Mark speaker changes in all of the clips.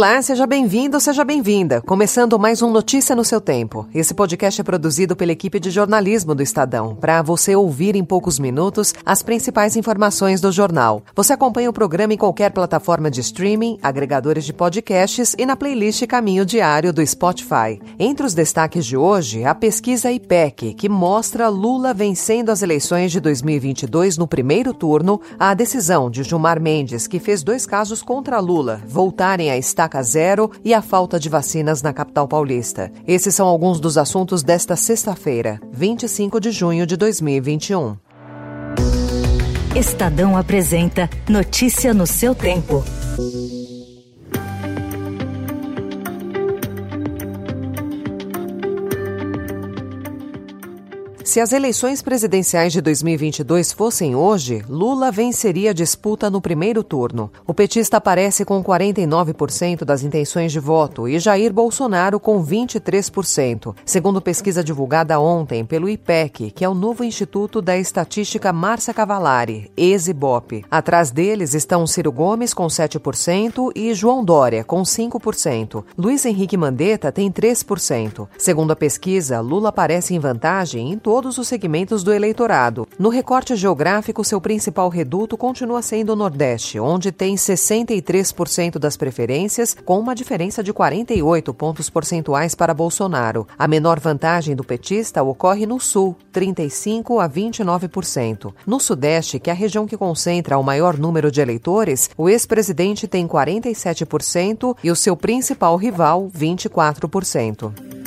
Speaker 1: Olá, seja bem-vindo, seja bem-vinda. Começando mais um Notícia no seu tempo. Esse podcast é produzido pela equipe de jornalismo do Estadão, para você ouvir em poucos minutos as principais informações do jornal. Você acompanha o programa em qualquer plataforma de streaming, agregadores de podcasts e na playlist Caminho Diário do Spotify. Entre os destaques de hoje, a pesquisa IPEC, que mostra Lula vencendo as eleições de 2022 no primeiro turno, a decisão de Gilmar Mendes, que fez dois casos contra Lula, voltarem a estar estaca zero e a falta de vacinas na capital paulista. Esses são alguns dos assuntos desta sexta-feira, 25 de junho de 2021.
Speaker 2: Estadão apresenta Notícia no seu tempo.
Speaker 1: Se as eleições presidenciais de 2022 fossem hoje, Lula venceria a disputa no primeiro turno. O petista aparece com 49% das intenções de voto e Jair Bolsonaro com 23%, segundo pesquisa divulgada ontem pelo IPEC, que é o novo Instituto da Estatística Márcia Cavalari, ex-IBOP. Atrás deles estão Ciro Gomes com 7% e João Dória com 5%. Luiz Henrique Mandetta tem 3%. Segundo a pesquisa, Lula aparece em vantagem em todo todos os segmentos do eleitorado. No recorte geográfico, seu principal reduto continua sendo o Nordeste, onde tem 63% das preferências, com uma diferença de 48 pontos percentuais para Bolsonaro. A menor vantagem do petista ocorre no Sul, 35 a 29%. No Sudeste, que é a região que concentra o maior número de eleitores, o ex-presidente tem 47% e o seu principal rival, 24%.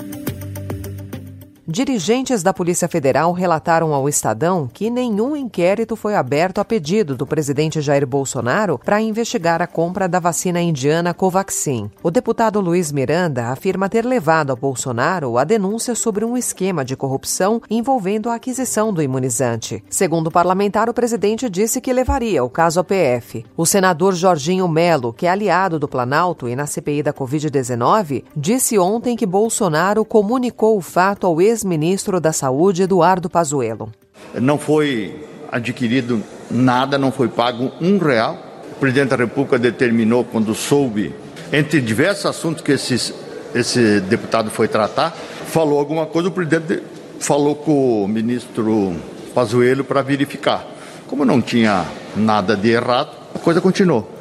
Speaker 1: Dirigentes da Polícia Federal relataram ao Estadão que nenhum inquérito foi aberto a pedido do presidente Jair Bolsonaro para investigar a compra da vacina indiana Covaxin. O deputado Luiz Miranda afirma ter levado a Bolsonaro a denúncia sobre um esquema de corrupção envolvendo a aquisição do imunizante. Segundo o parlamentar, o presidente disse que levaria o caso ao PF. O senador Jorginho Melo, que é aliado do Planalto e na CPI da Covid-19, disse ontem que Bolsonaro comunicou o fato ao ex ex-ministro da Saúde, Eduardo Pazuello.
Speaker 3: Não foi adquirido nada, não foi pago um real. O presidente da República determinou, quando soube, entre diversos assuntos que esses, esse deputado foi tratar, falou alguma coisa, o presidente falou com o ministro Pazuello para verificar. Como não tinha nada de errado, a coisa continuou.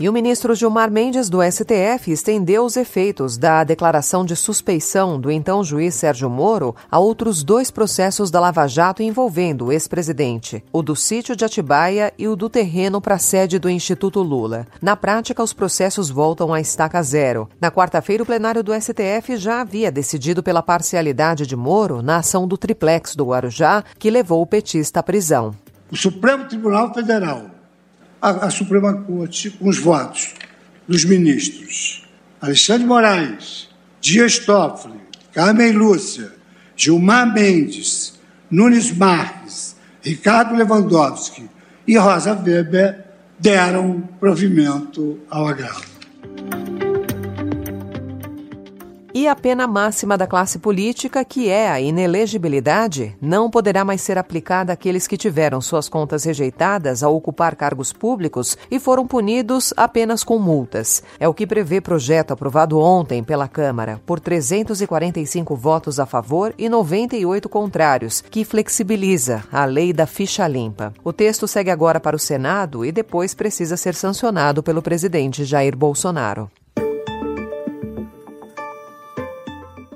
Speaker 1: E o ministro Gilmar Mendes, do STF, estendeu os efeitos da declaração de suspeição do então juiz Sérgio Moro a outros dois processos da Lava Jato envolvendo o ex-presidente, o do sítio de Atibaia e o do terreno para a sede do Instituto Lula. Na prática, os processos voltam à estaca zero. Na quarta-feira, o plenário do STF já havia decidido pela parcialidade de Moro na ação do triplex do Guarujá, que levou o petista à prisão.
Speaker 4: O Supremo Tribunal Federal a, a Suprema Corte com os votos dos ministros Alexandre Moraes, Dias Toffoli, Carmen Lúcia, Gilmar Mendes, Nunes Marques, Ricardo Lewandowski e Rosa Weber deram provimento ao agravo.
Speaker 1: E a pena máxima da classe política, que é a inelegibilidade, não poderá mais ser aplicada àqueles que tiveram suas contas rejeitadas ao ocupar cargos públicos e foram punidos apenas com multas. É o que prevê projeto aprovado ontem pela Câmara, por 345 votos a favor e 98 contrários, que flexibiliza a lei da ficha limpa. O texto segue agora para o Senado e depois precisa ser sancionado pelo presidente Jair Bolsonaro.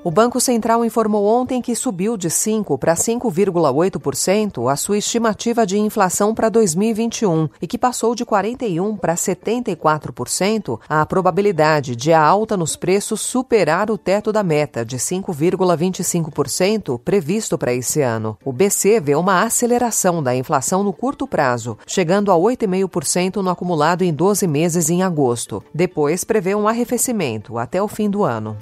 Speaker 1: O Banco Central informou ontem que subiu de 5 para 5,8% a sua estimativa de inflação para 2021 e que passou de 41 para 74% a probabilidade de a alta nos preços superar o teto da meta de 5,25% previsto para esse ano. O BC vê uma aceleração da inflação no curto prazo, chegando a 8,5% no acumulado em 12 meses em agosto. Depois prevê um arrefecimento até o fim do ano.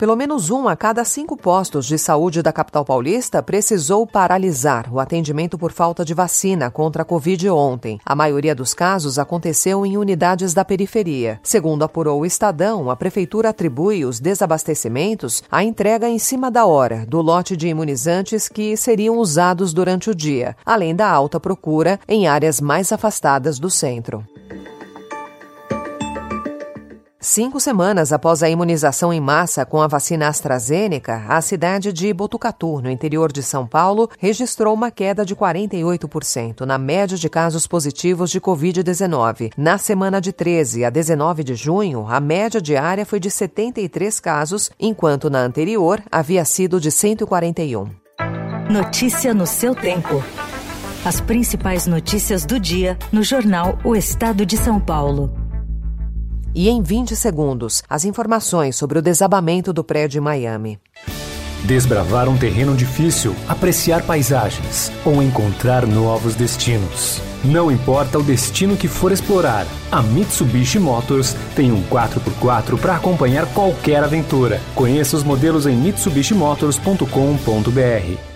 Speaker 1: Pelo menos um a cada cinco postos de saúde da capital paulista precisou paralisar o atendimento por falta de vacina contra a Covid ontem. A maioria dos casos aconteceu em unidades da periferia. Segundo apurou o Estadão, a prefeitura atribui os desabastecimentos à entrega em cima da hora do lote de imunizantes que seriam usados durante o dia, além da alta procura em áreas mais afastadas do centro. Cinco semanas após a imunização em massa com a vacina AstraZeneca, a cidade de Botucatu, no interior de São Paulo, registrou uma queda de 48% na média de casos positivos de Covid-19. Na semana de 13 a 19 de junho, a média diária foi de 73 casos, enquanto na anterior havia sido de 141.
Speaker 2: Notícia no seu tempo. As principais notícias do dia no jornal O Estado de São Paulo.
Speaker 1: E em 20 segundos, as informações sobre o desabamento do prédio em Miami.
Speaker 5: Desbravar um terreno difícil, apreciar paisagens ou encontrar novos destinos. Não importa o destino que for explorar, a Mitsubishi Motors tem um 4x4 para acompanhar qualquer aventura. Conheça os modelos em mitsubishimotors.com.br.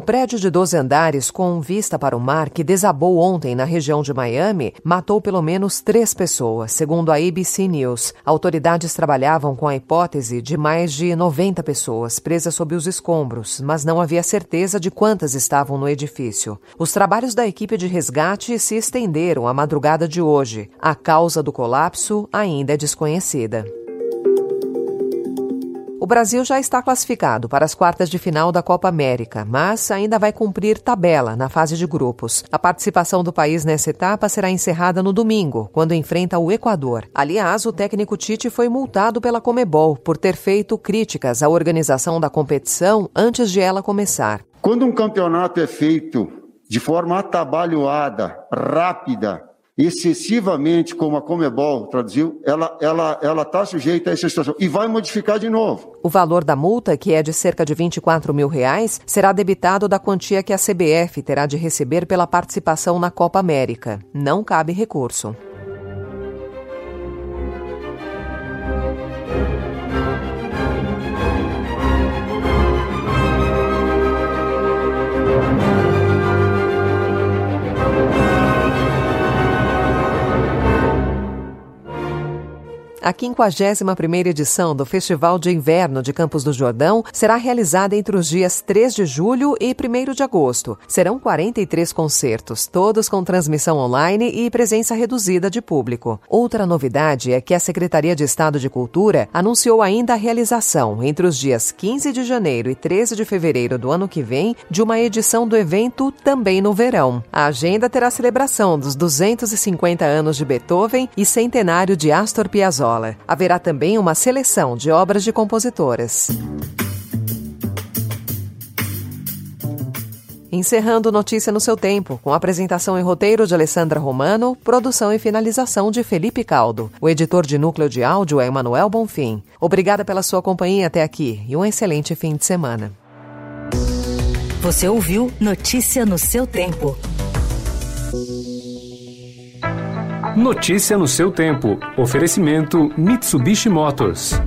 Speaker 1: O prédio de 12 andares com vista para o mar que desabou ontem na região de Miami matou pelo menos três pessoas, segundo a ABC News. Autoridades trabalhavam com a hipótese de mais de 90 pessoas presas sob os escombros, mas não havia certeza de quantas estavam no edifício. Os trabalhos da equipe de resgate se estenderam à madrugada de hoje. A causa do colapso ainda é desconhecida. Brasil já está classificado para as quartas de final da Copa América, mas ainda vai cumprir tabela na fase de grupos. A participação do país nessa etapa será encerrada no domingo, quando enfrenta o Equador. Aliás, o técnico Tite foi multado pela Comebol por ter feito críticas à organização da competição antes de ela começar.
Speaker 6: Quando um campeonato é feito de forma atabalhoada, rápida, excessivamente, como a Comebol traduziu, ela ela ela está sujeita a essa situação e vai modificar de novo.
Speaker 1: O valor da multa, que é de cerca de 24 mil reais, será debitado da quantia que a CBF terá de receber pela participação na Copa América. Não cabe recurso. A 51ª edição do Festival de Inverno de Campos do Jordão será realizada entre os dias 3 de julho e 1 de agosto. Serão 43 concertos, todos com transmissão online e presença reduzida de público. Outra novidade é que a Secretaria de Estado de Cultura anunciou ainda a realização, entre os dias 15 de janeiro e 13 de fevereiro do ano que vem, de uma edição do evento também no verão. A agenda terá celebração dos 250 anos de Beethoven e centenário de Astor Piazzolla. Haverá também uma seleção de obras de compositoras. Encerrando Notícia no seu tempo, com apresentação e roteiro de Alessandra Romano, produção e finalização de Felipe Caldo. O editor de núcleo de áudio é Emanuel Bonfim. Obrigada pela sua companhia até aqui e um excelente fim de semana.
Speaker 2: Você ouviu Notícia no seu tempo.
Speaker 5: Notícia no seu tempo. Oferecimento Mitsubishi Motors.